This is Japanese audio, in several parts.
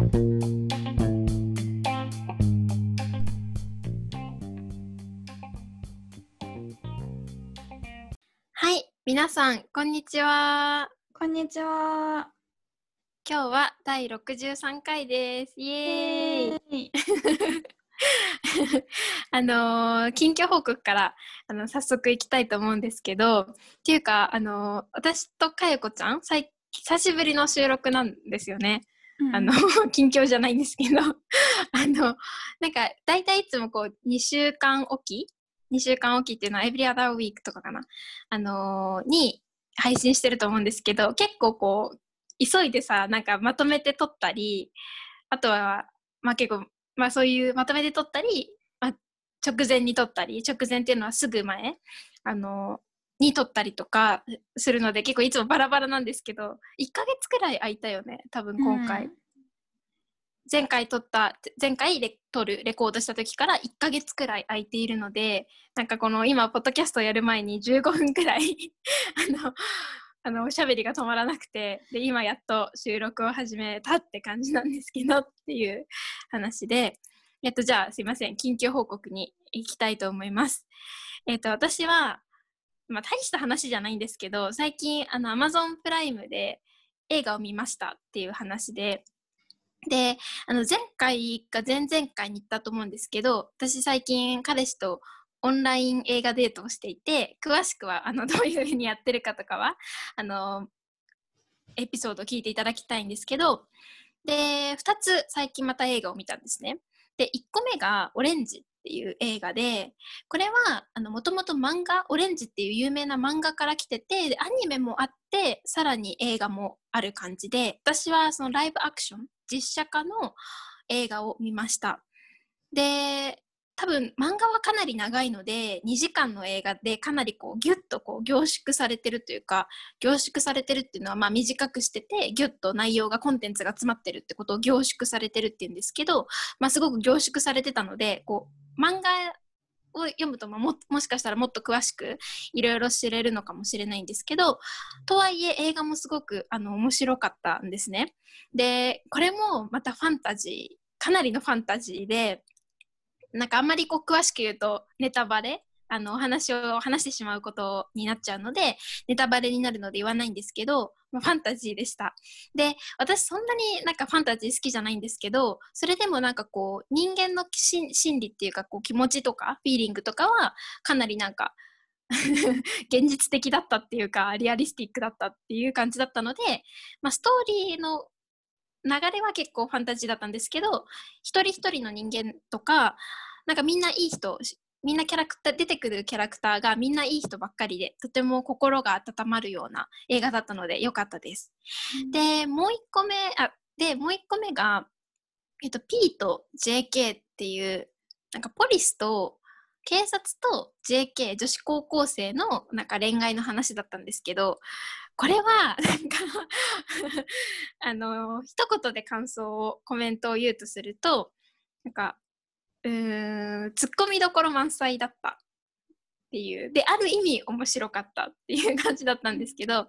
はい、皆さん、こんにちは。こんにちは。今日は第63回です。イエーイ。イ。あのー近況報告からあの早速いきたいと思うんですけど、っていうか、あのー私とかよこちゃん、最久しぶりの収録なんですよね。あの、近況じゃないんですけど、あの、なんか、大体いつもこう、2週間おき ?2 週間おきっていうのは every other week とかかな。あのーに配信してると思うんですけど、結構こう、急いでさ、なんかまとめて撮ったり、あとは、まあ結構、まあそういうまとめて撮ったり、まあ、直前に撮ったり、直前っていうのはすぐ前、あのに撮ったりとかするので結構いつもバラバラなんですけど1ヶ月くらい空いたよね多分今回、うん。前回撮った前回レ撮るレコードした時から1ヶ月くらい空いているのでなんかこの今ポッドキャストやる前に15分くらい あのあのおしゃべりが止まらなくてで今やっと収録を始めたって感じなんですけどっていう話でえっとじゃあすいません緊急報告に行きたいと思います。えっと私はまあ大した話じゃないんですけど最近あの Amazon プライムで映画を見ましたっていう話でであの前回か前々回に言ったと思うんですけど私最近彼氏とオンライン映画デートをしていて詳しくはあのどういうふうにやってるかとかはあのエピソードを聞いていただきたいんですけどで2つ最近また映画を見たんですね。で1個目が「オレンジ」っていう映画でこれはもともと漫画「オレンジ」っていう有名な漫画から来ててアニメもあってさらに映画もある感じで私はそのライブアクション実写化の映画を見ました。で多分漫画はかなり長いので2時間の映画でかなりこうギュッとこう凝縮されてるというか凝縮されてるっていうのはまあ短くしててギュッと内容がコンテンツが詰まってるってことを凝縮されてるっていうんですけど、まあ、すごく凝縮されてたのでこう漫画を読むとまももしかしたらもっと詳しくいろいろ知れるのかもしれないんですけどとはいえ映画もすごくあの面白かったんですね。でこれもまたファンタジーかなりのファンタジーでなんかあんまりこう詳しく言うとネタバレあのお話を話してしまうことになっちゃうのでネタバレになるので言わないんですけど、まあ、ファンタジーでした。で私そんなになんかファンタジー好きじゃないんですけどそれでもなんかこう人間の心理っていうかこう気持ちとかフィーリングとかはかなりなんか 現実的だったっていうかリアリスティックだったっていう感じだったので、まあ、ストーリーの流れは結構ファンタジーだったんですけど一人一人の人間とかなんかみんないい人みんなキャラクター出てくるキャラクターがみんないい人ばっかりでとても心が温まるような映画だったので良かったです。でもう一個目あでもう一個目が、えっと、P と JK っていうなんかポリスと警察と JK 女子高校生のなんか恋愛の話だったんですけどこれはなんかあの一言で感想をコメントを言うとするとなんかうんツッコミどころ満載だった。っていう。である意味面白かったっていう感じだったんですけど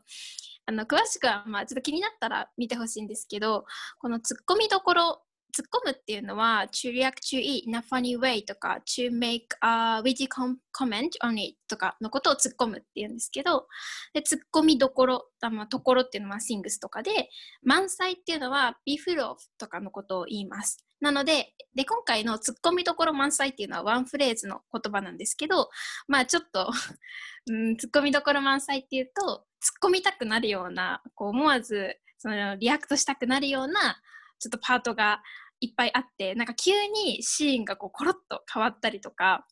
あの詳しくはまあちょっと気になったら見てほしいんですけどこのツッコミどころ突っ込むっていうのは to react to it in a funny way とか to make a witty comment on it とかのことを突っ込むっていうんですけどで突っ込みどころあまあところっていうのは things とかで満載っていうのは be full of とかのことを言います。なのでで今回の突っ込みどころ満載っていうのはワンフレーズの言葉なんですけどまあちょっと うん突っ込みどころ満載っていうと突っ込みたくなるようなこう思わずその react したくなるようなちょっとパートがいっぱいあってなんか急にシーンがこうコロッと変わったりとか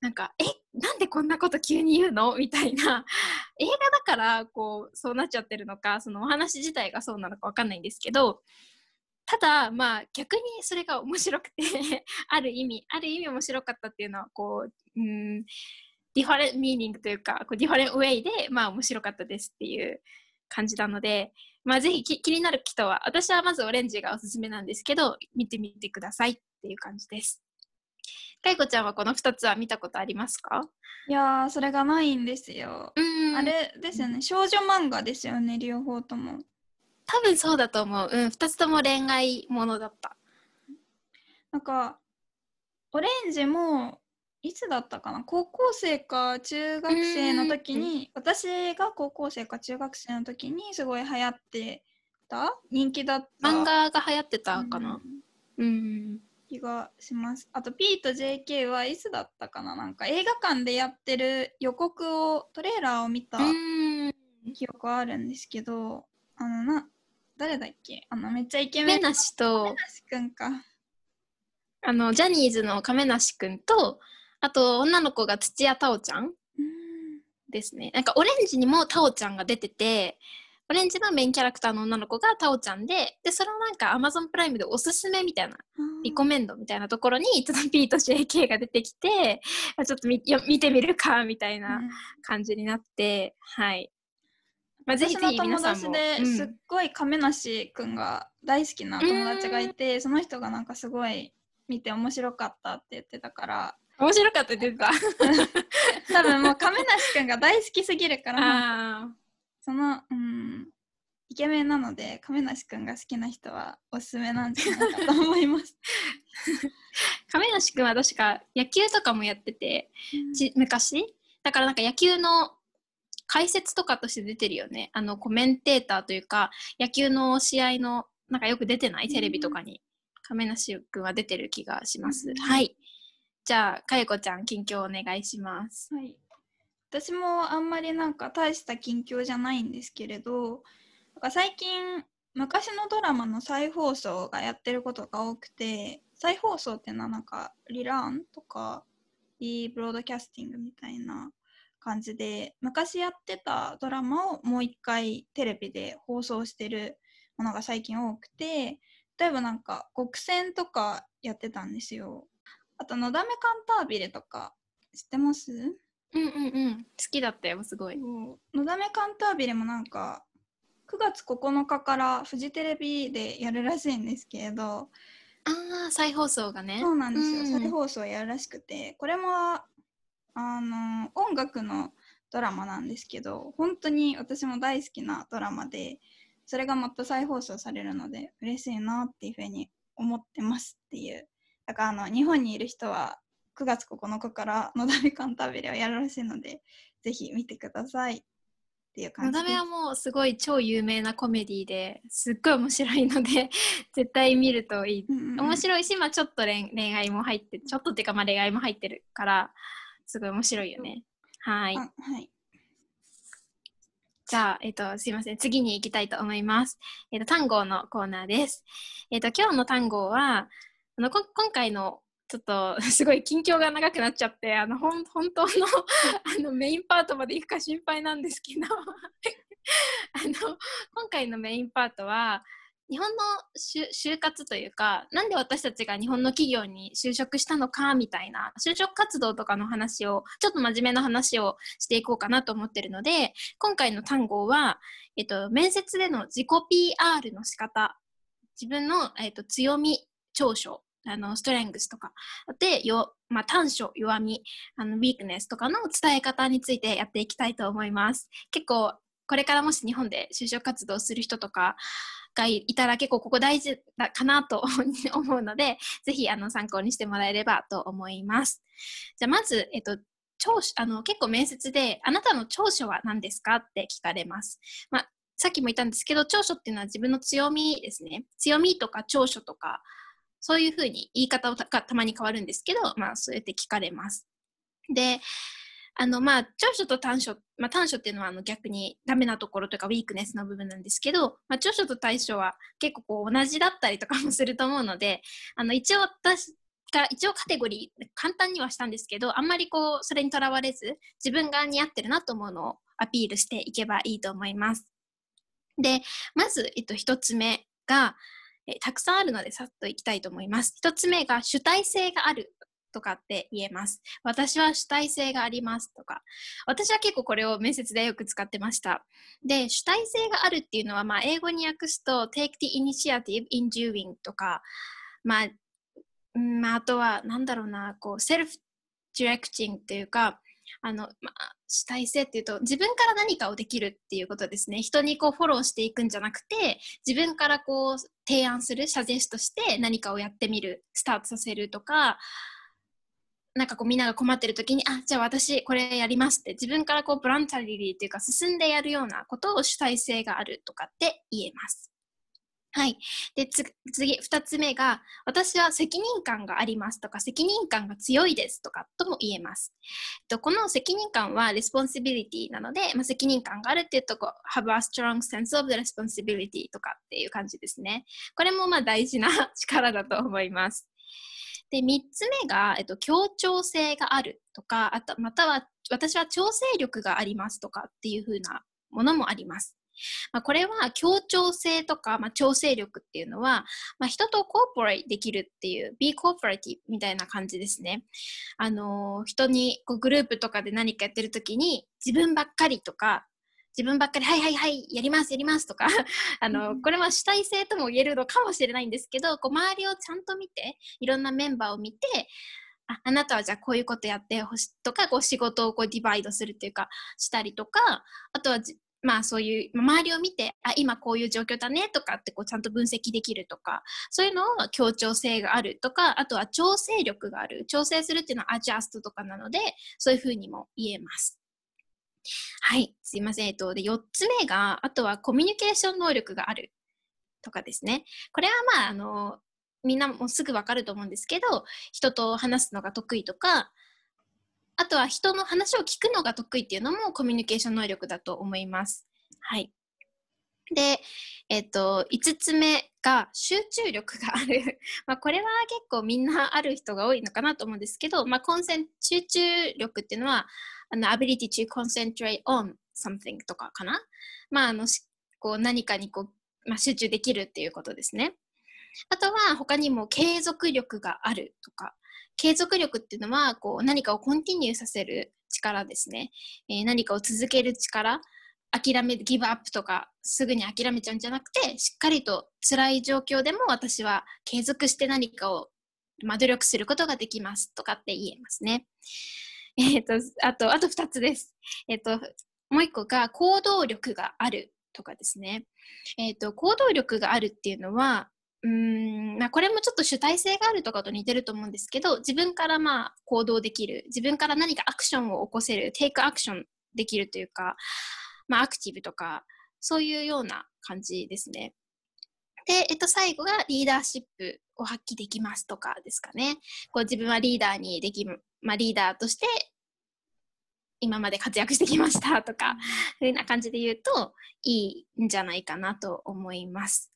なんかえ？なんでこんなこと急に言うの？みたいな。映画だからこうそうなっちゃってるのかそのお話自体がそうなのかわかんないんですけどただまあ逆にそれが面白くて ある意味ある意味面白かったっていうのはこううんdifferent meaning というかこう different way でまあ面白かったですっていう感じなのでまあぜひ気になる人は私はまずオレンジがおすすめなんですけど見てみてくださいっていう感じです。かいこちゃんはこの2つは見たことありますか？いやーそれがないんですよ。うんあれですよね少女漫画ですよね両方とも。多分そうだと思う。うん、2つとも恋愛ものだった。なんかオレンジもいつだったかな？高校生か中学生の時に私が高校生か中学生の時にすごい流行ってた？人気だった漫画が流行ってたかうな。んうん。気がします。あと P と JK はいつだったかな？なんか映画館でやってる予告をトレーラーを見たうん。記憶はあるんですけどあのな誰だっけ？あのめっちゃイケメン。亀梨と、梨くんか。あの、ジャニーズの亀梨くんと、あと女の子が土屋太鳳ちゃんうんですね。なんかオレンジにも太鳳ちゃんが出てて、オレンジのメインキャラクターの女の子が太鳳ちゃんで、で、それをなんか Amazon プライムでおすすめみたいな、リコメンドみたいなところに、ちょっと P と JK が出てきて、あちょっと見よ見てみるか、みたいな感じになって、はい。まあ、ぜひぜ私の友ひ皆さんも。達でうんすっごい亀梨くんが大好きな友達がいて、その人がなんかすごい見て面白かったって言ってたから面白かったって言ってた。多分もう亀梨くんが大好きすぎるからあそのうんイケメンなので亀梨くんが好きな人はおすすめなんじゃないかと思います。ー 亀梨くんは確か野球とかもやってて、ち昔？だからなんか野球の解説とかとして出てるよね。あのコメンテーターというか野球の試合のなんかよく出てない？テレビとかに。亀梨くんは出てる気がします、うん。はいじゃあかゆこちゃん近況お願いします。はい、私もあんまりなんか大した近況じゃないんですけれどなんか最近昔のドラマの再放送がやってることが多くて再放送っていうのはなんかリラーンとかリブロードキャスティングみたいな感じで昔やってたドラマをもう一回テレビで放送してるものが最近多くて例えばなんか極戦とかやってたんですよ。あとのだめカンタービレとか知ってます？うんうんうん。好きだったよすごい。のだめカンタービレもなんか9月9日からフジテレビでやるらしいんですけれどああ再放送がね。そうなんですよ、うん。再放送やるらしくてこれもあの音楽のドラマなんですけど本当に私も大好きなドラマでそれがまた再放送されるので嬉しいなっていうふうに思ってますっていうだからあの日本にいる人は9月9日からのだめカンタービレをやるらしいのでぜひ見てください。っていう感じのだめはもうすごい超有名なコメディですっごい面白いので 絶対見るといい。うんうんうん。面白いし、まあ、ちょっと恋恋愛も入ってちょっとっていうかまあ恋愛も入ってるからすごい面白いよね。はい。あはい。じゃあ、えっと、すいません。次に行きたいと思います、えっと、単語のコーナーです、えっと、今日の単語はあのこ今回のちょっと すごい近況が長くなっちゃってあのほん本当の あのメインパートまで行くか心配なんですけどあの今回のメインパートは日本の就活というかなんで私たちが日本の企業に就職したのかみたいな就職活動とかの話をちょっと真面目な話をしていこうかなと思ってるので今回の単語は、えっと、面接での自己 PR の仕方自分の、えっと、強み長所あのストレングスとか。でよ、まあ、短所弱みあのウィークネスとかの伝え方についてやっていきたいと思います。結構これからもし日本で就職活動する人とかがいたら結構ここ大事だかなと 思うのでぜひあの参考にしてもらえればと思います。じゃあまず、えっと、長所あの結構面接であなたの長所は何ですかって聞かれます、まあ、さっきも言ったんですけど長所っていうのは自分の強みですね。強みとか長所とかそういうふうに言い方がたまに変わるんですけど、まあ、そうやって聞かれますであのまあ長所と短所、まあ、短所っていうのはあの逆にダメなところとかウィークネスの部分なんですけど、まあ、長所と短所は結構こう同じだったりとかもすると思うのであの一応私が一応カテゴリー簡単にはしたんですけどあんまりこうそれにとらわれず自分が似合ってるなと思うのをアピールしていけばいいと思います。でまず、えっと、1つ目がえたくさんあるのでさっといきたいと思います。1つ目が主体性があるとかって言えます。私は主体性がありますとか。私は結構これを面接でよく使ってました。で、主体性があるっていうのは、まあ、英語に訳すと take the initiative in doing とか、まあ、うんまあ、とは、なんだろうな、こう、self directing っていうか、あの、まあ、主体性っていうと自分から何かをできるっていうことですね人にこうフォローしていくんじゃなくて自分からこう提案するサジェストして何かをやってみるスタートさせるとかなんかこうみんなが困ってる時にあじゃあ私これやりますって自分からこうブランタリリーっていうか進んでやるようなことを主体性があるとかって言えます。はい。で、次、二つ目が、私は責任感がありますとか、責任感が強いですとかとも言えます。とこの責任感は responsibility なので、まあ、責任感があるっていうとこ、have a strong sense of the responsibility とかっていう感じですね。これもまあ大事な力だと思います。で、三つ目が、えっと、協調性があるとか、あと、または、私は調整力がありますとかっていうふうなものもあります。まあ、これは協調性とか、まあ、調整力っていうのは、まあ、人とコーポレートできるっていう be cooperative みたいな感じですね。あのー、人にこうグループとかで何かやってる時に自分ばっかりとか自分ばっかり、はいはいはい、やります、やりますとか あの、これは主体性とも言えるのかもしれないんですけど、こう周りをちゃんと見て、いろんなメンバーを見て、ああなたはじゃあこういうことやってほしいとか、こう仕事をこうディバイドするっていうか、したりとか、あとはまあそういう周りを見てあ今こういう状況だねとかってこうちゃんと分析できるとかそういうのを協調性があるとかあとは調整力がある調整するっていうのはアジャストとかなのでそういうふうにも言えます。はい、すいません。えっと、で4つ目が、あとはコミュニケーション能力があるとかですね。これはまあ、あの、みんなもすぐわかると思うんですけど、人と話すのが得意とか、あとは人の話を聞くのが得意っていうのもコミュニケーション能力だと思います。はい。で、えっと、5つ目が集中力がある。ま、これは結構みんなある人が多いのかなと思うんですけど、まあ、コンセン集中力っていうのは、あの、ability to concentrate on something とかかな。まあ、あの、こう何かにこう、まあ、集中できるっていうことですね。あとは他にも継続力があるとか、継続力っていうのはこう何かをコンティニューさせる力ですね、えー、何かを続ける力諦めギブアップとかすぐに諦めちゃうんじゃなくてしっかりと辛い状況でも私は継続して何かを、まあ、努力することができますとかって言えますね。え、ー、とあとあと2つです。え、ー、ともう1個が行動力があるとかですね。えっ、ー、と行動力があるっていうのはうんまあ、これもちょっと主体性があるとかと似てると思うんですけど自分からまあ行動できる自分から何かアクションを起こせるテイクアクションできるというか、まあ、アクティブとかそういうような感じですね。で、えっと、最後がリーダーシップを発揮できますとかですかね。こう自分はリーダーにでき、まあ、リーダーとして今まで活躍してきましたとか、そういうような感じで言うといいんじゃないかなと思います。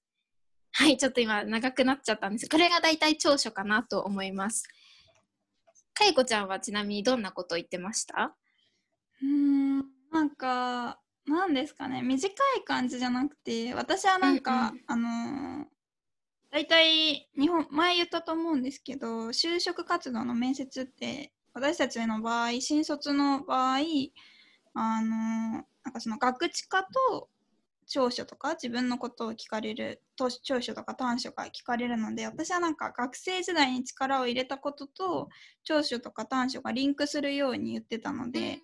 はい、ちょっと今長くなっちゃったんです。これが大体長所かなと思います。かいこちゃんはちなみにどんなこと言ってました？うんなんかなんですかね。短い感じじゃなくて私はなんか、うんうん、あの大体日本前言ったと思うんですけど就職活動の面接って私たちの場合新卒の場合あのなんかその学知化と長所とか自分のことを聞かれる長所とか短所が聞かれるので私はなんか学生時代に力を入れたことと長所とか短所がリンクするように言ってたので、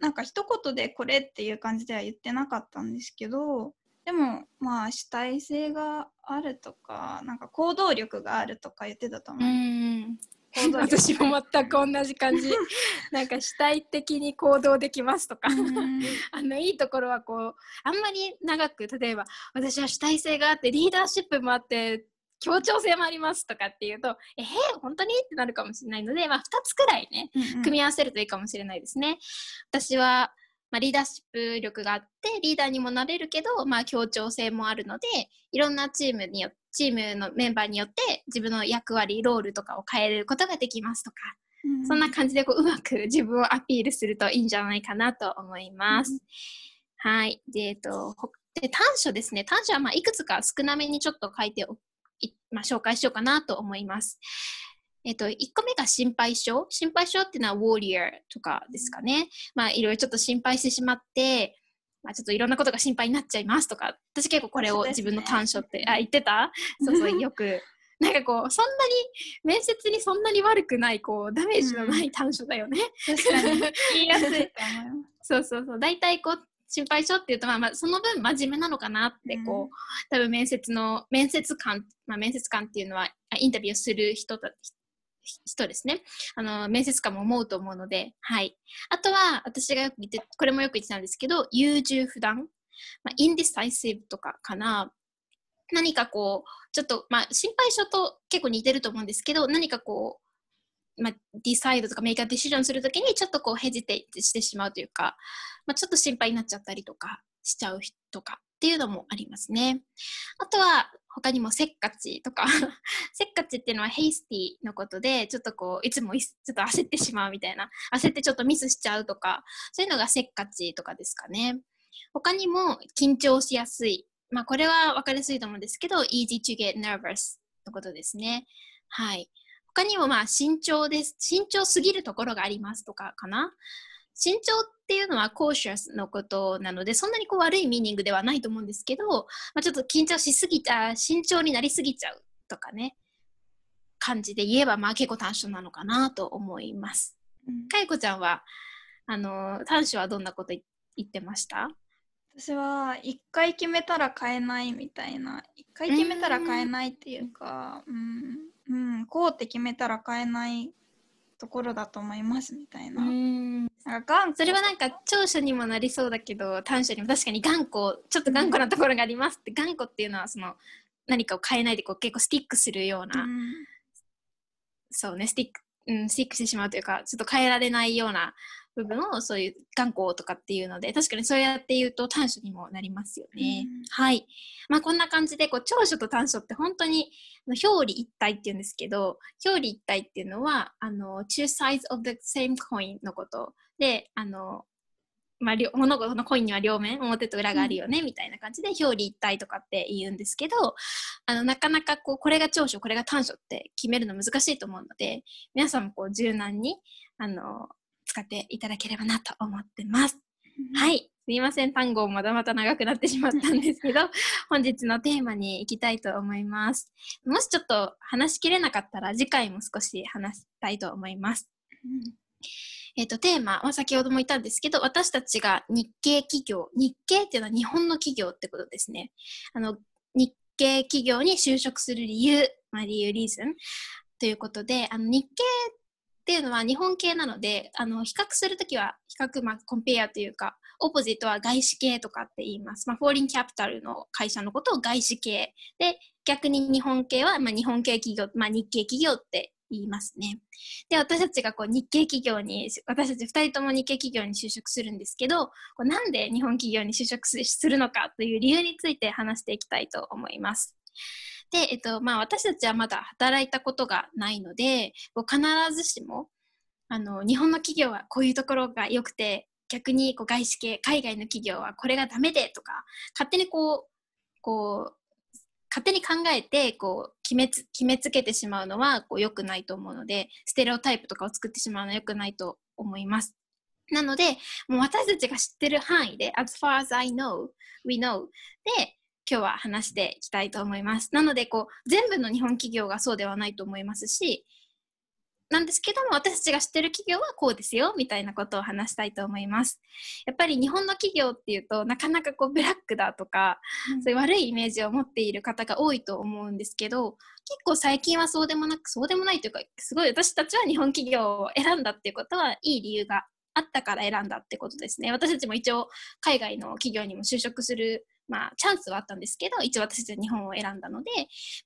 なんか一言でこれっていう感じでは言ってなかったんですけどでもまあ主体性があるとかなんか行動力があるとか言ってたと思う。私も全く同じ感じ。なんか主体的に行動できますとか。あのいいところはこうあんまり長く例えば私は主体性があってリーダーシップもあって協調性もありますとかっていうとえー、本当に？ってなるかもしれないので、まあ、2つくらいね、組み合わせるといいかもしれないですね。私はまあ、リーダーシップ力があってリーダーにもなれるけど、まあ、協調性もあるのでいろんなチームによチームのメンバーによって自分の役割ロールとかを変えることができますとか、うん、そんな感じでこううまく 自分をアピールするといいんじゃないかなと思います。うん、はいで,、えっと、で短所ですね短所はまあいくつか少なめにちょっと書いておまあ、紹介しようかなと思います。えっと、1個目が心配性。心配性っていうのはウォーリアーとかですかね。まあ、いろいろちょっと心配してしまって、まあ、ちょっといろんなことが心配になっちゃいますとか、私結構これを自分の短所って、ね、あ、言ってた？そうそう、よく なんかこうそんなに面接にそんなに悪くないこうダメージのない短所だよね。確かに言いやすい。そうそうそう大体こう心配性っていうと、まあ、まあその分真面目なのかなってこう、うん多分面接の面接官、まあ、面接官っていうのはあインタビューする人た人ですね。あの面接官も思うと思うのではい。あとは私がよく言ってこれもよく言ってたんですけど優柔不断、まあ、インディサイシブとかかな。何かこうちょっとまあ心配性と結構似てると思うんですけど何かこうまあ、ディサイドとかメイクアディシジョンするときにちょっとこうヘジテイしてしまうというか、まあ、ちょっと心配になっちゃったりとかしちゃう人とか。っていうのもありますね。あとは他にもせっかちとか せっかちっていうのはヘイスティのことでちょっとこういつもちょっと焦ってしまうみたいな焦ってちょっとミスしちゃうとかそういうのがせっかちとかですかね。他にも緊張しやすい。まあこれは分かりやすいと思うんですけど easy to get nervous のことですね。はい。他にもまあ慎重です。慎重すぎるところがありますとかかな。慎重っていうのは cautious のことなので、そんなにこう悪いミーニングではないと思うんですけど、まあ、ちょっと緊張しすぎた、慎重になりすぎちゃうとかね、感じで言えば、まあ結構短所なのかなと思います。うんかいこちゃんは、あの、短所はどんなこと言言ってました？私は一回決めたら変えないみたいな一回決めたら変えないっていうかうん、うん、こうって決めたら変えないところだと思いますみたいな,、ん。なんかそれはなんか長所にもなりそうだけど短所にも確かに頑固ちょっと頑固なところがありますって、頑固っていうのはその何かを変えないでこう結構スティックするような、うん。そうねスティック、うん、スティックしてしまうというかちょっと変えられないような部分をそういう頑固とかっていうので確かにそうやって言うと短所にもなりますよね。うんはい。まあこんな感じでこう長所と短所って本当に表裏一体っていうんですけど表裏一体っていうのはあの two sides of the same coin のことであのまあ、両物事のコインには両面表と裏があるよね、みたいな感じで表裏一体とかって言うんですけどあのなかなかこうこれが長所これが短所って決めるの難しいと思うので皆さんもこう柔軟にあの使っていただければなと思ってます。はい。すみません。単語もまだまだ長くなってしまったんですけど、本日のテーマに行きたいと思います。もしちょっと話しきれなかったら次回も少し話したいと思います。えっ、と、テーマは先ほども言ったんですけど、私たちが日系企業、日系っていうのは日本の企業ってことですね。あの、日系企業に就職する理由、まあ理由、リーズンということで、あの、日系っていうのは日本系なので、あの、比較するときは、比較、まあ、コンペアというか、オポジットは外資系とかって言います。まあ、フォーリンキャピタルの会社のことを外資系。で、逆に日本系は、まあ、日本系企業、まあ、日系企業って言いますね。で、私たちがこう日系企業に、私たち2人とも日系企業に就職するんですけど、こうなんで日本企業に就職すするのかという理由について話していきたいと思います。で、えっと、まあ私たちはまだ働いたことがないので、必ずしも、あの、日本の企業はこういうところが良くて、逆にこう外資系、海外の企業はこれがダメでとか、勝手にこう、こう、勝手に考えてこう決めつ決めつけてしまうのはこう良くないと思うのでステレオタイプとかを作ってしまうのは良くないと思います。なのでもう私たちが知ってる範囲で as far as I know, we know で今日は話していきたいと思います。なのでこう全部の日本企業がそうではないと思いますしなんですけども私たちが知ってる企業はこうですよみたいなことを話したいと思います。やっぱり日本の企業っていうとなかなかこうブラックだとかそういう悪いイメージを持っている方が多いと思うんですけど結構最近はそうでもなくそうでもないというかすごい私たちは日本企業を選んだっていうことはいい理由があったから選んだってことですね私たちも一応海外の企業にも就職する、まあ、チャンスはあったんですけど一応私たちは日本を選んだので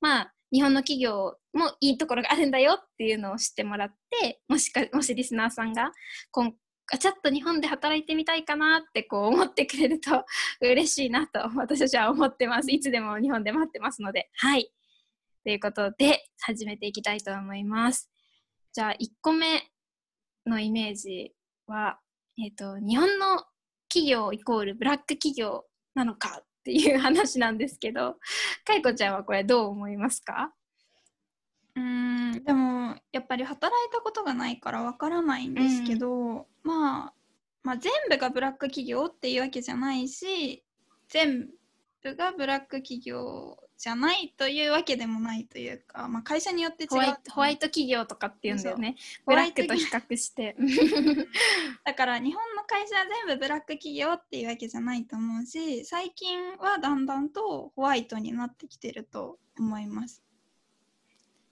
まあ日本の企業もいいところがあるんだよっていうのを知ってもらってもしかもしリスナーさんが今ちょっと日本で働いてみたいかなってこう思ってくれると 嬉しいなと私たちは思ってます。いつでも日本で待ってますので。はい。ということで始めていきたいと思います。じゃあ1個目のイメージは、えっ、と、日本の企業イコールブラック企業なのかっていう話なんですけど、かいこちゃんはこれどう思いますか？うーんでもやっぱり働いたことがないからわからないんですけど、まあ、まあ全部がブラック企業っていうわけじゃないし全部がブラック企業じゃないというわけでもないというか、まあ、会社によって違うホワイトホワイト企業とかっていうんだよね。ブラックと比較して。だから日本の会社は全部ブラック企業っていうわけじゃないと思うし最近はだんだんとホワイトになってきてると思います。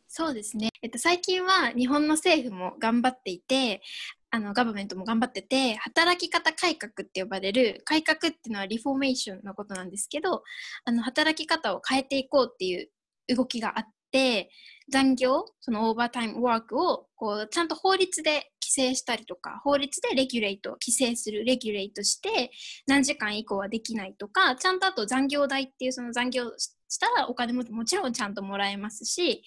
そうですね、えっと、最近は日本の政府も頑張っていてあのガバメントも頑張ってて働き方改革って呼ばれる改革っていうのはリフォーメーションのことなんですけどあの働き方を変えていこうっていう動きがあって残業そのオーバータイムワークをこうちゃんと法律で規制したりとか法律でレギュレート規制するレギュレートして何時間以降はできないとかちゃんとあと残業代っていうその残業したらお金ももちろんちゃんともらえますし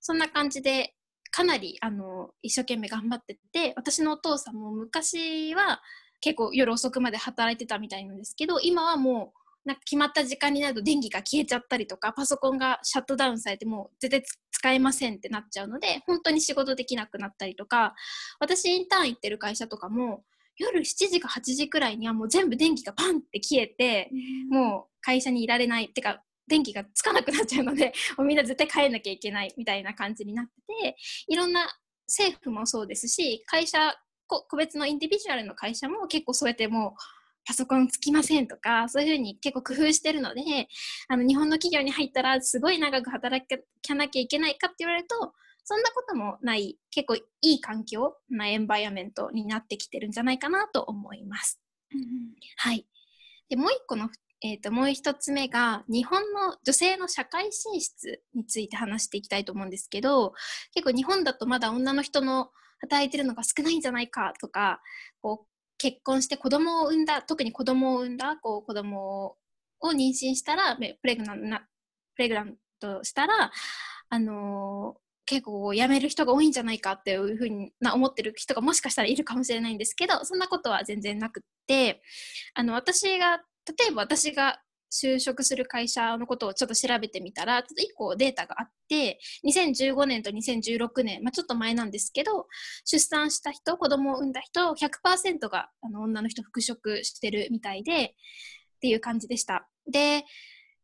そんな感じでかなりあの一生懸命頑張ってて私のお父さんも昔は結構夜遅くまで働いてたみたいなんですけど今はもうなんか決まった時間になると電気が消えちゃったりとかパソコンがシャットダウンされてもう絶対使えませんってなっちゃうので本当に仕事できなくなったりとか私インターン行ってる会社とかも夜7時か8時くらいにはもう全部電気がパンって消えて、もう会社にいられない。ってか電気がつかなくなっちゃうので みんな絶対帰んなきゃいけないみたいな感じになってていろんな政府もそうですし会社個別のインディビジュアルの会社も結構そうやってもうパソコンつきませんとかそういうふうに結構工夫してるのであの日本の企業に入ったらすごい長く働かなきゃいけないかって言われるとそんなこともない結構いい環境なエンバイアメントになってきてるんじゃないかなと思います。うん、はいでもう一個のえーと、もう一つ目が日本の女性の社会進出について話していきたいと思うんですけど結構日本だとまだ女の人の働いてるのが少ないんじゃないかとかこう結婚して子供を産んだ特に子供を産んだこう子供を妊娠したらプレグナンプレグラントしたら、あのー、結構辞める人が多いんじゃないかっていうふうにな思ってる人がもしかしたらいるかもしれないんですけどそんなことは全然なくってあの私が例えば私が就職する会社のことをちょっと調べてみたら、ちょっと1個データがあって、2015年と2016年、まあ、ちょっと前なんですけど、出産した人、子供を産んだ人、100%があの女の人復職してるみたいで、っていう感じでした。で、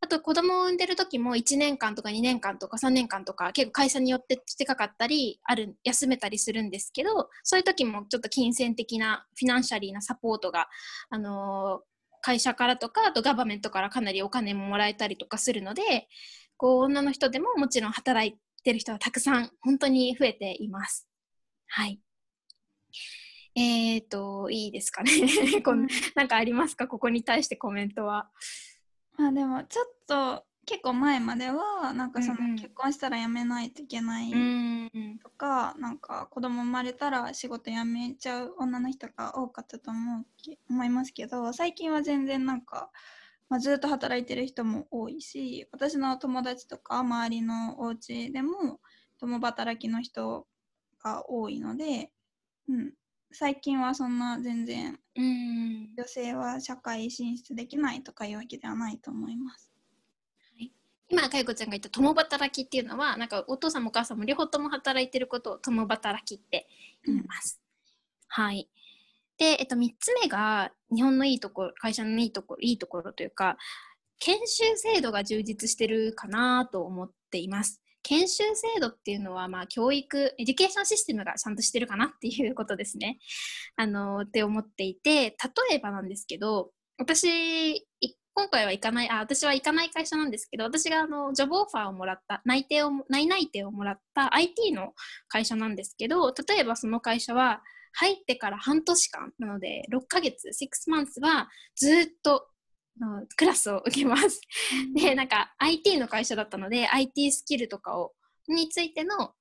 あと子供を産んでる時も1年間とか2年間とか3年間とか結構会社によってしてかかったりある休めたりするんですけどそういう時もちょっと金銭的なフィナンシャリーなサポートが、あの会社からとかあとガバメントからかなりお金ももらえたりとかするのでこう女の人でももちろん働いてる人はたくさん本当に増えています。はい。えっ、ー、と、いいですかね。こんなんかありますか？ここに対してコメントは。まあでもちょっと結構前まではなんかその結婚したら辞めないといけないとか、うん、なんか子供生まれたら仕事辞めちゃう女の人が多かったと思う思いますけど最近は全然なんか、まあ、ずっと働いてる人も多いし私の友達とか周りのお家でも共働きの人が多いので、うん、最近はそんな全然女性は社会進出できないとかいうわけではないと思います。今かよこちゃんが言った共働きっていうのはなんかお父さんもお母さんも両方とも働いてることを共働きって言います。うん、はいで、えっと、3つ目が日本のいいところ会社のいいところいいところというか研修制度が充実してるかなと思っています。研修制度っていうのは、まあ、教育、 education system がちゃんとしてるかなっていうことですね。あの、って思っていて、例えばなんですけど、私、今回は行かない、あ、私は行かない会社なんですけど、私があの、 job offer をもらった、内定を、内内定をもらった IT の会社なんですけど、例えばその会社は、入ってから半年間なので、6ヶ月、6 months はずっとクラスを受けます。で、なんか IT の会社だったので、IT スキルとかを、についての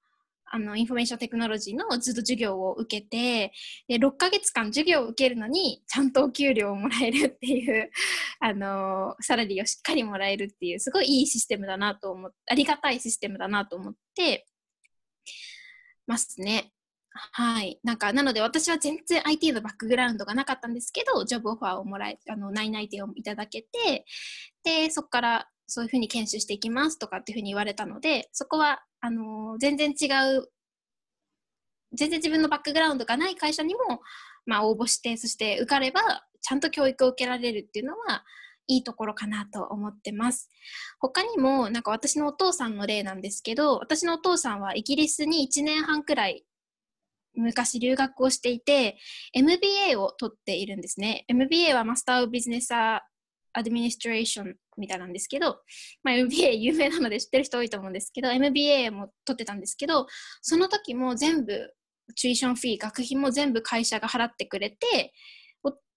あの information technology のずっと授業を受けてで6ヶ月間授業を受けるのにちゃんとお給料をもらえるっていう あの salary をしっかりもらえるっていうすごいいいシステムだなと思ってありがたいシステムだなと思ってますね。はい。なんか、なので私は全然 IT のバックグラウンドがなかったんですけど、ジョブオファーをもらえ、あの、内内定をいただけて、で、そこからそういうふうに研修していきますとかっていうふうに言われたので、そこはあの全然違う全然自分のバックグラウンドがない会社にも、まあ、応募してそして受かればちゃんと教育を受けられるっていうのはいいところかなと思ってます。他にも、なんか私のお父さんの例なんですけど、私のお父さんはイギリスに1年半くらい昔留学をしていて、MBA を取っているんですね。MBA はマスター・オブ・ビジネス・アドミニストレーションみたいなんですけど、まあ、MBA 有名なので知ってる人多いと思うんですけど、MBA も取ってたんですけど、その時も全部、チューションフィー、学費も全部会社が払ってくれて、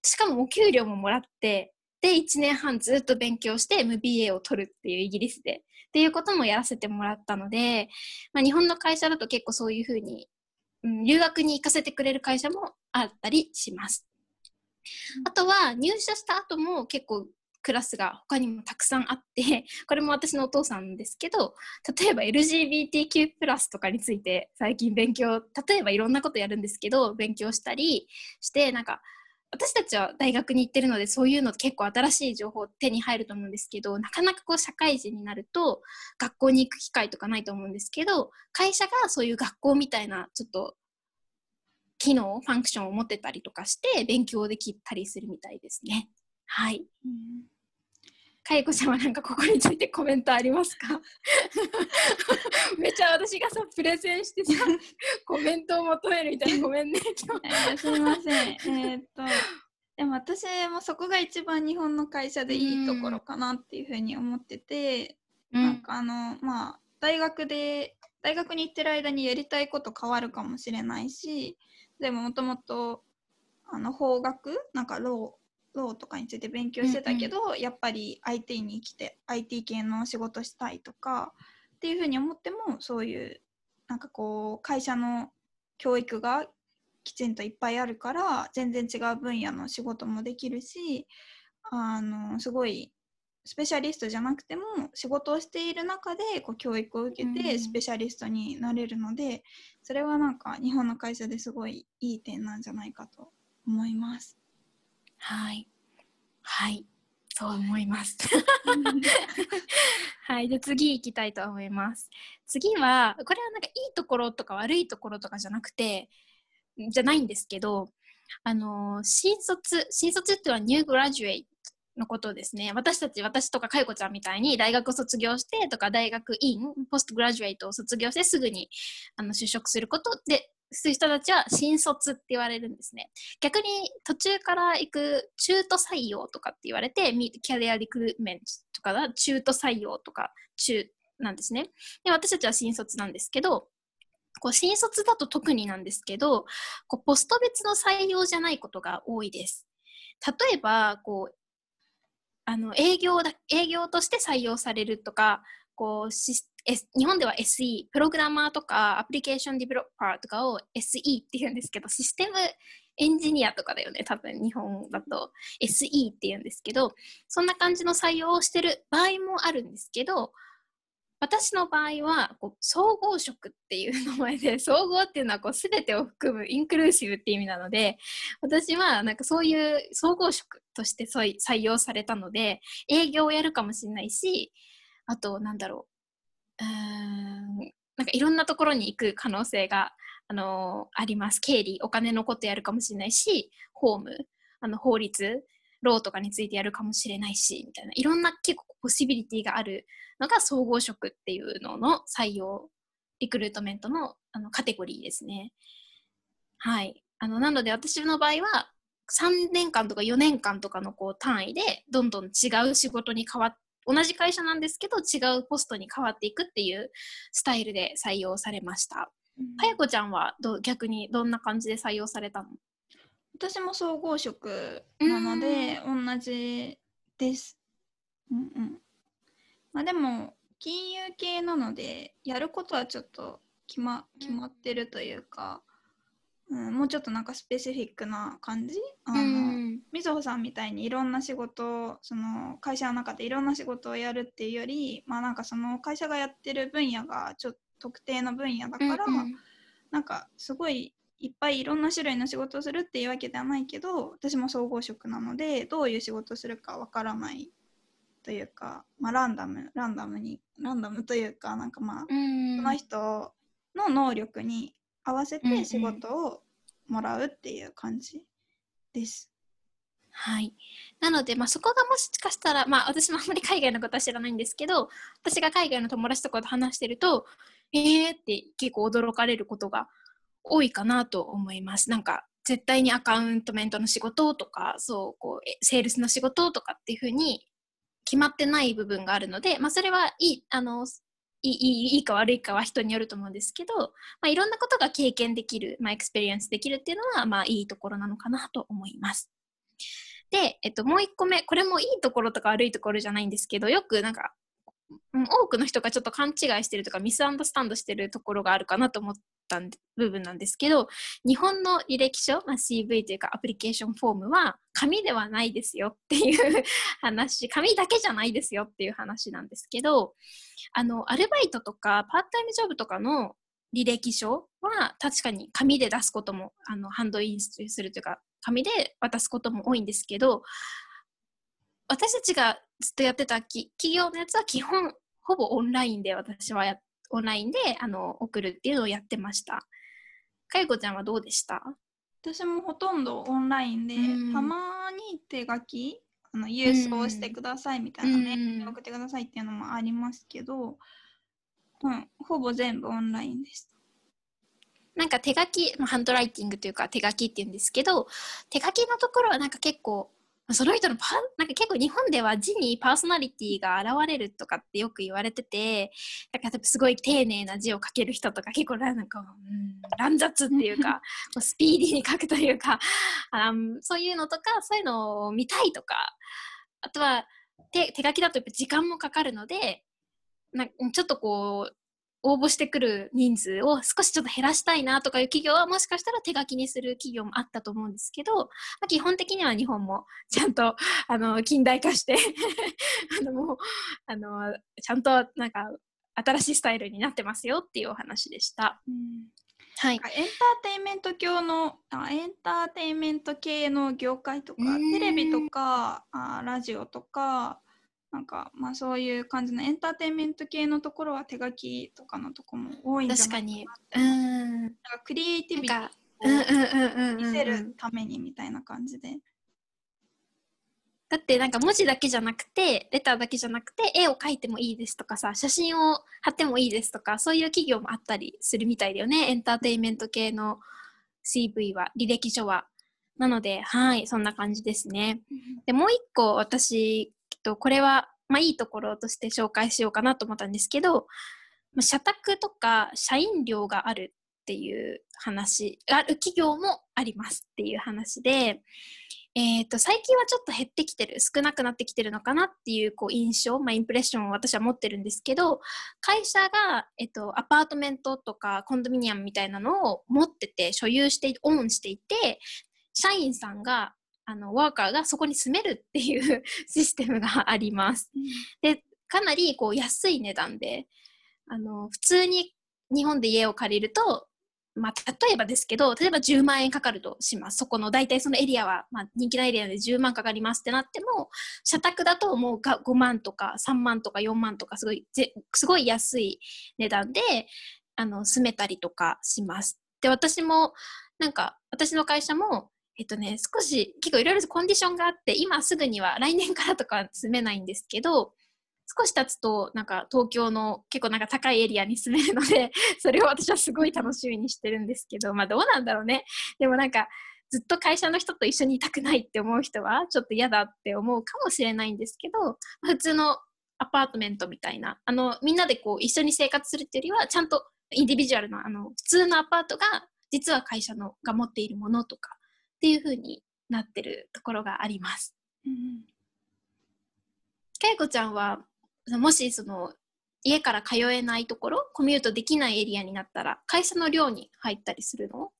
しかもお給料ももらって、で、1年半ずっと勉強して MBA を取るっていうイギリスで、っていうこともやらせてもらったので、まあ、日本の会社だと結構そういうふうにうん、留学に行かせてくれる会社もあったりします。あとは入社した後も結構クラスが他にもたくさんあって これも私のお父さんですけど例えば LGBTQ+ とかについて最近勉強例えばいろんなことやるんですけど勉強したりしてなんか私たちは大学に行ってるのでそういうの結構新しい情報手に入ると思うんですけどなかなかこう社会人になると学校に行く機会とかないと思うんですけど会社がそういう学校みたいなちょっと機能ファンクションを持ってたりとかして勉強できたりするみたいですね。はい。うんかいこちゃんはなんかここについてコメントありますか？めっちゃ私がさプレゼンしてさ コメントを求めるみたいなごめんねえー、すみません。えー、っと でも私もそこが一番日本の会社でいいところかなっていうふうに思ってて、うん、なんかあのまあ大学で大学に行ってる間にやりたいこと変わるかもしれないしでももともとあの法学なんかローローとかについて勉強してたけど、うんうん、やっぱり IT に来て IT 系の仕事したいとかっていうふうに思ってもそういうなんかこう会社の教育がきちんといっぱいあるから全然違う分野の仕事もできるしあのすごいスペシャリストじゃなくても仕事をしている中でこう教育を受けてスペシャリストになれるので、うん、それはなんか日本の会社ですごいいい点なんじゃないかと思います。はい。はい。そう思います。はい。で、次行きたいと思います。次は、これはなんかいいところとか悪いところとかじゃなくて、じゃないんですけど、あのー、新卒、新卒っていうのはニューグラジュエイのことですね。私たち、私とかかよこちゃんみたいに大学を卒業してとか大学院、ポストグラジュエイトを卒業してすぐにあの就職することでそういう人たちは新卒って言われるんですね。逆に途中から行く中途採用とかって言われて、キャリアリクルーメントとかが中途採用とか中なんですね。で私たちは新卒なんですけど、こう新卒だと特になんですけど、こうポスト別の採用じゃないことが多いです。例えば、こうあの営業だ営業として採用されるとか、こうシ S、日本では SE、プログラマーとかアプリケーションディベロッパーとかを SE って言うんですけど、システムエンジニアとかだよね、多分日本だと。SE って言うんですけど、そんな感じの採用をしてる場合もあるんですけど、私の場合はこう総合職っていう名前で 総合っていうのはこう全てを含むインクルーシブっていう意味なので私はなんかそういう総合職として採用されたので営業をやるかもしれないしあとなんだろううんなんかいろんなところに行く可能性が、あのー、あります。経理、お金のことやるかもしれないし、法務、あの法律、ローとかについてやるかもしれないし、みたいな、いろんな結構ポシビリティがあるのが総合職っていうのの採用、リクルートメントのあのカテゴリーですね。はい。あのなので私の場合は3年間とか4年間とかのこう単位でどんどん違う仕事に変わっ同じ会社なんですけど違うポストに変わっていくっていうスタイルで採用されました。かやこちゃんはど逆にどんな感じで採用されたの？私も総合職なので同じです。うんうん。まあ、でも金融系なのでやることはちょっと決ま決まってるというか、うん、もうちょっとなんかスペシフィックな感じ？あの、うん、みずほさんみたいにいろんな仕事その会社の中でいろんな仕事をやるっていうよりまあなんかその会社がやってる分野がちょっと特定の分野だから、うんうん、なんかすごいいっぱいいろんな種類の仕事をするっていうわけではないけど私も総合職なのでどういう仕事をするかわからないというか、まあ、ランダムランダムにランダムというかなんかまあ、うん、その人の能力に合わせて仕事をもらうっていう感じです。はい。なので、まあ、そこがもしかしたら、まあ、私もあんまり海外のことは知らないんですけど、私が海外の友達とかと話してると、えーって結構驚かれることが多いかなと思います。なんか、絶対に accountment の仕事とか、そう、こう、セールスの仕事とかっていうふうに決まってない部分があるので、まあ、それはいい、あの、いいいいか悪いかは人によると思うんですけど、まあ、いろんなことが経験できる、まあ、 experience できるっていうのは、まあ、いいところなのかなと思います。で、えっと、もう1個目、これもいいところとか悪いところじゃないんですけど、よくなんか、多くの人がちょっと勘違いしてるとかミスアンドスタンドしてるところがあるかなと思った部分なんですけど日本の履歴書、まあ、CV というかアプリケーションフォームは紙ではないですよっていう話紙だけじゃないですよっていう話なんですけどあのアルバイトとかパートタイムジョブとかの履歴書は確かに紙で出すこともあのハンドインするというか紙で渡すことも多いんですけど私たちがずっとやってた企業のやつは基本ほぼオンラインで私はやっオンラインであの送るっていうのをやってました。かゆこちゃんはどうでした？私もほとんどオンラインで、たまに手書きあの郵送してくださいみたいなね、送ってくださいっていうのもありますけど、うん、ほぼ全部オンラインです。なんか手書き、まあ、ハンドライティングというか手書きっていうんですけど手書きのところはなんか結構その人のパなんか結構日本では字にパーソナリティが現れるとかってよく言われててだからすごい丁寧な字を書ける人とか結構なんか、うん、乱雑っていうか スピーディーに書くというかあそういうのとかそういうのを見たいとかあとは手手書きだとやっぱ時間もかかるのでなちょっとこう応募してくる人数を少しちょっと減らしたいなとかいう企業はもしかしたら手書きにする企業もあったと思うんですけど、まあ、基本的には日本もちゃんとあの近代化して あのもうあのちゃんとなんか新しいスタイルになってますよっていうお話でした。うん。はい、エンターテインメント系のあエンターテインメント系の業界とかテレビとかあラジオとかなんかまあそういう感じのエンターテインメント系のところは手書きとかのとこも多いんじゃないかな確かにうんなんかクリエイティビティを見せるためにみたいな感じで。だってなんか文字だけじゃなくてレターだけじゃなくて絵を描いてもいいですとかさ写真を貼ってもいいですとかそういう企業もあったりするみたいだよねエンターテインメント系の CV は履歴書は。なのではいそんな感じですね。でもう一個私と、これは、まあ、いいところとして紹介しようかなと思ったんですけど、ま、社宅とか社員寮があるっていう話、ある企業もありますっていう話で、えーと、最近はちょっと減ってきてる少なくなってきてるのかなっていうこう印象、まあ、インプレッションを私は持ってるんですけど会社が、えっと、アパートメントとかコンドミニアムみたいなのを持ってて所有してオンしていて社員さんがあのワーカーがそこに住めるっていう システムがあります。でかなりこう安い値段であの普通に日本で家を借りると、まあ、例えばですけど例えば10万円かかるとしますそこの大体そのエリアは、まあ、人気なエリアで10万かかりますってなっても社宅だともうが5万とか3万とか4万とかすごいすごい安い値段であの住めたりとかします。で私もなんか私の会社もえっとね、少し結構いろいろコンディションがあって、今すぐには来年からとか住めないんですけど、少し経つと、なんか東京の結構なんか高いエリアに住めるので、それを私はすごい楽しみにしてるんですけど、まあどうなんだろうね。でもなんか、ずっと会社の人と一緒にいたくないって思う人は、ちょっと嫌だって思うかもしれないんですけど、普通のアパートメントみたいな、あの、みんなでこう一緒に生活するっていうよりは、ちゃんとインディビジュアルのあの普通のアパートが実は会社のが持っているものとかっていう風になってるところがあります。うん、けいこちゃんはもしその家から通えないところコミュートできないエリアになったら会社の寮に入ったりするの？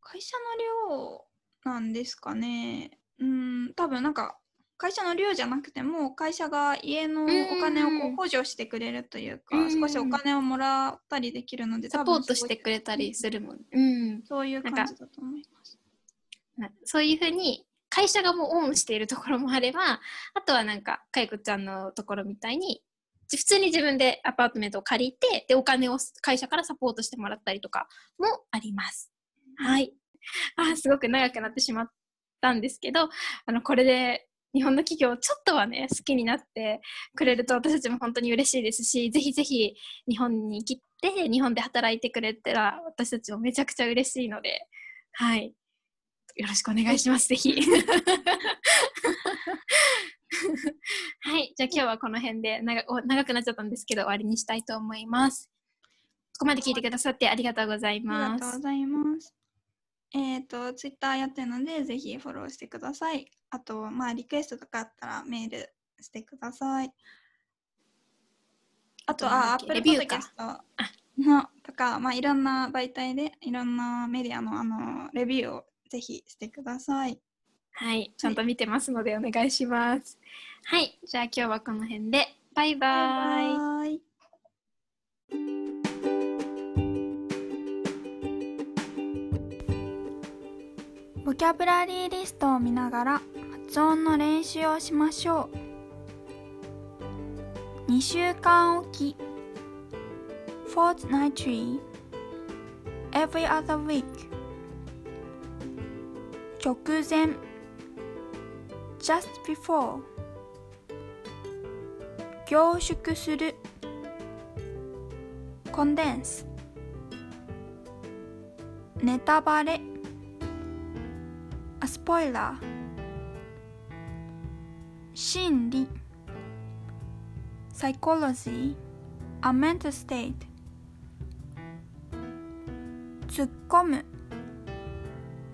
会社の寮なんですかね。うん多分なんか会社の寮じゃなくても会社が家のお金をこう補助してくれるというか、う少しお金をもらったりできるのでサポートしてくれたりするもん、うん、そういう感じだと思います。そういうふうに会社がもうオンしているところもあればあとはなんかかいこちゃんのところみたいに普通に自分でアパートメントを借りてでお金を会社からサポートしてもらったりとかもあります。はい。あすごく長くなってしまったんですけどあのこれで日本の企業をちょっとはね好きになってくれると私たちも本当に嬉しいですしぜひぜひ日本に来て日本で働いてくれたら私たちもめちゃくちゃ嬉しいのではいよろしくお願いします。ぜひ。はい。じゃあ今日はこの辺で長長くなっちゃったんですけど終わりにしたいと思います。ここまで聞いてくださってありがとうございありますがとうございます。えっ、と、ツイッターやってるので、ぜひフォローしてください。あと、まあ、リクエストとかあったらメールしてください。あと、あ、あとなんだっけ？Apple レビューか。Podcast のとか、まあ、いろんな媒体で、いろんなメディアのあのレビューをぜひしてください。はい。ちゃんと見てますのでお願いします。はい。じゃあ今日はこの辺でバイバイ。バイバイ。ボキャブラリーリストを見ながら発音の練習をしましょう。2週間おき。Fortnightly every other week 直前 just before 凝縮する condense ネタバレ a spoiler 心理 psychology a mental state 突っ込む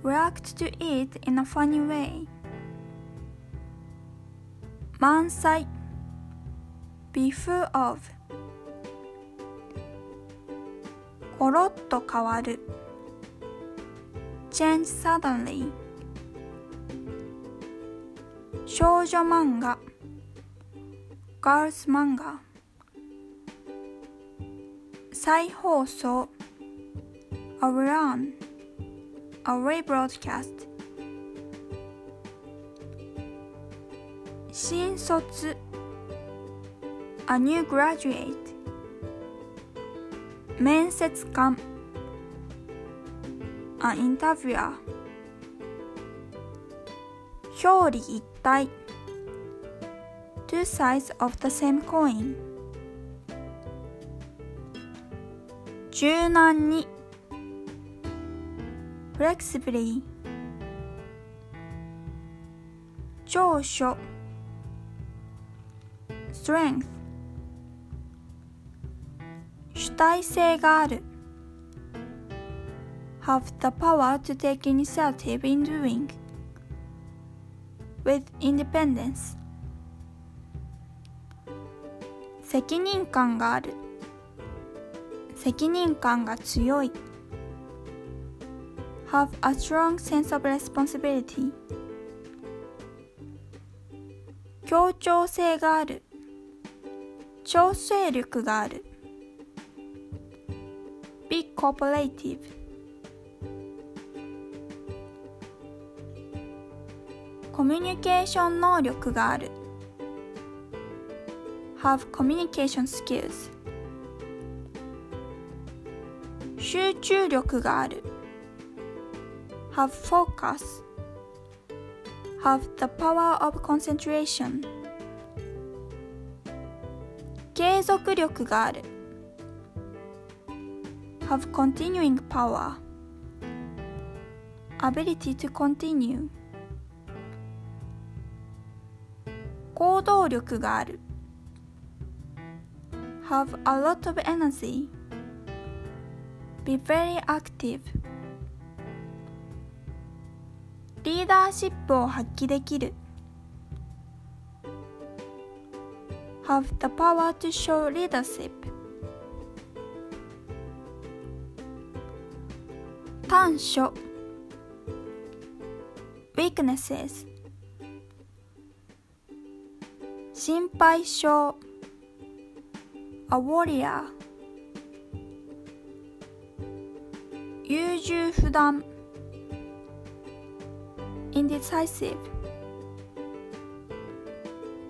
react to it in a funny way 満載 be full of コロッと変わる change suddenly 少女漫画 girls 漫画再放送 around a rebroadcast 新卒 a new graduate 面接官 an interviewer 表裏一体 two sides of the same coin 柔軟に flexibly 長所 strength 主体性がある have the power to take initiative in doing with independence 責任感がある責任感が強い have a strong sense of responsibility 協調性がある調整力がある be cooperative コミュニケーション能力がある have communication skills 集中力がある have focus have the power of concentration 継続力がある have continuing power ability to continue 行動力がある have a lot of energy be very active リーダーシップを発揮できる have the power to show leadership 短所 weaknesses 心配性 a warrior 優柔不断 indecisive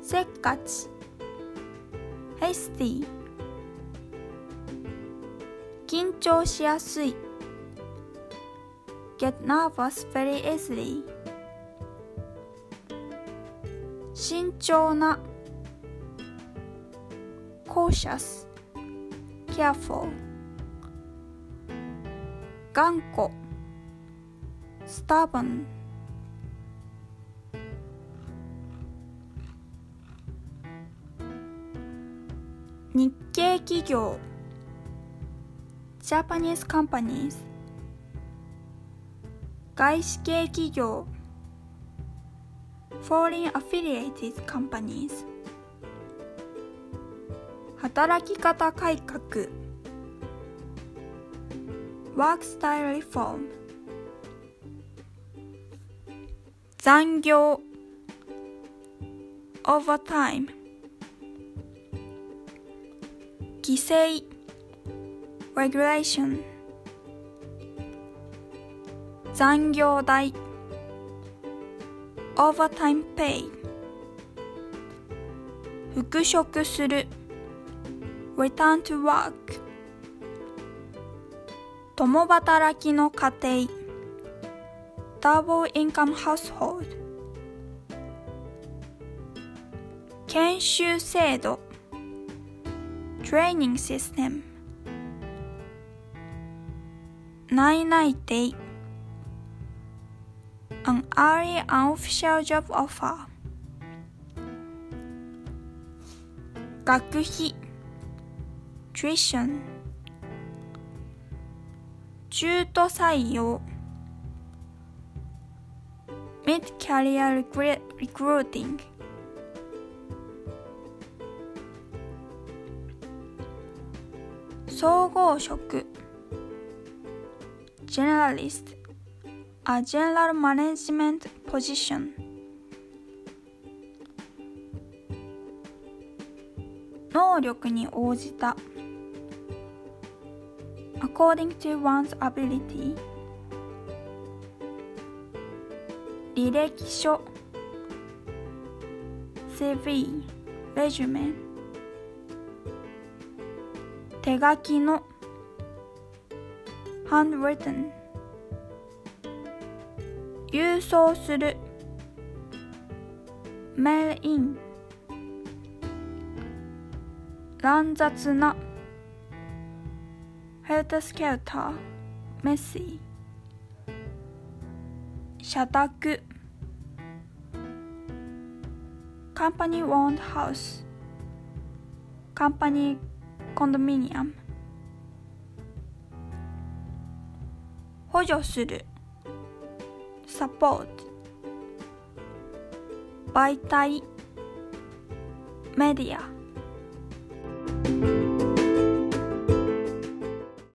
せっかち hasty 緊張しやすい get nervous very easily 慎重な cautious careful 頑固 stubborn 日系企業 Japanese companies 外資系企業 Foreign affiliated companies 働き方改革 Work style reform 残業 Overtime 規制 Regulation 残業代 Overtime pay 復職する Return to work 共働きの家庭 Double income household 研修制度 Training system 内々定 An early unofficial job offer 学費 Tuition 中途採用 Mid career recruiting 総合職 Generalist A general management position 能力に応じた according to one's ability 履歴書 CV レジュメ手書きの handwritten 郵送する mail in 乱雑な helter skelter messy 社宅 company owned house company コンドミニアム。補助する。サポート。媒体。メディア。